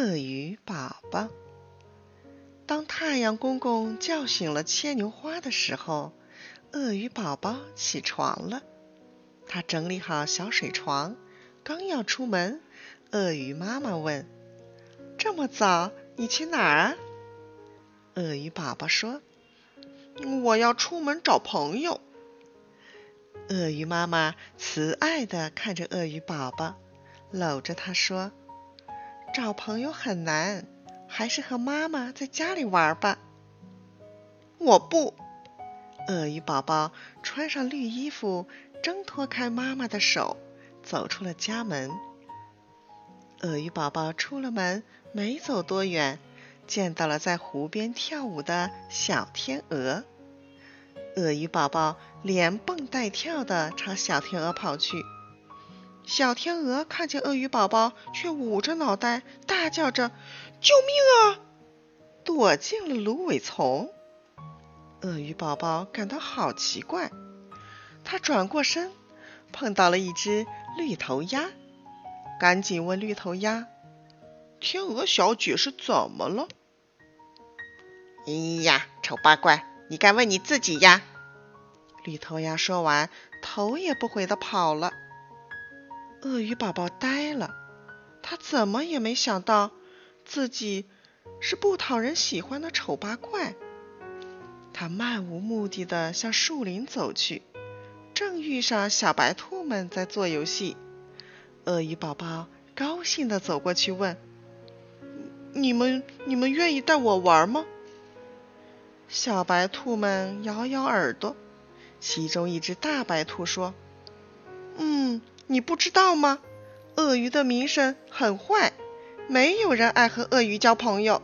鳄鱼宝宝。当太阳公公叫醒了牵牛花的时候，鳄鱼宝宝起床了。他整理好小水床，刚要出门，鳄鱼妈妈问：“这么早，你去哪儿啊？”鳄鱼宝宝说：“我要出门找朋友。”鳄鱼妈妈慈爱地看着鳄鱼宝宝，搂着他说：“找朋友很难，还是和妈妈在家里玩吧。”我不。鳄鱼宝宝穿上绿衣服，挣脱开妈妈的手，走出了家门。鳄鱼宝宝出了门，没走多远，见到了在湖边跳舞的小天鹅。鳄鱼宝宝连蹦带跳的朝小天鹅跑去，小天鹅看见鳄鱼宝宝，却捂着脑袋大叫着：“救命啊！”躲进了芦苇丛。鳄鱼宝宝感到好奇怪，他转过身，碰到了一只绿头鸭，赶紧问绿头鸭：“天鹅小姐是怎么了？”“哎呀，丑八怪！”你该问你自己呀！绿头鸭说完，头也不回的跑了。鳄鱼宝宝呆了，他怎么也没想到自己是不讨人喜欢的丑八怪。他漫无目的的向树林走去，正遇上小白兔们在做游戏。鳄鱼宝宝高兴的走过去问：“你们，你们愿意带我玩吗？”小白兔们摇摇耳朵，其中一只大白兔说：“嗯，你不知道吗？鳄鱼的名声很坏，没有人爱和鳄鱼交朋友。”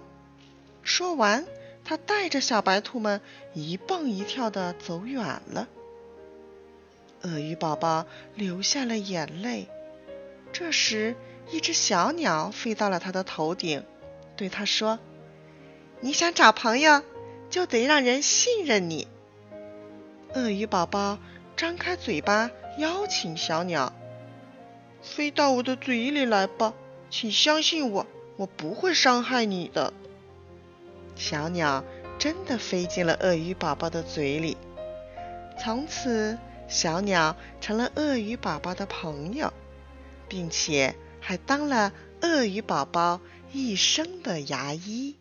说完，他带着小白兔们一蹦一跳的走远了。鳄鱼宝宝流下了眼泪。这时，一只小鸟飞到了他的头顶，对他说：“你想找朋友？”就得让人信任你。鳄鱼宝宝张开嘴巴邀请小鸟：“飞到我的嘴里来吧，请相信我，我不会伤害你的。”小鸟真的飞进了鳄鱼宝宝的嘴里。从此，小鸟成了鳄鱼宝宝的朋友，并且还当了鳄鱼宝宝一生的牙医。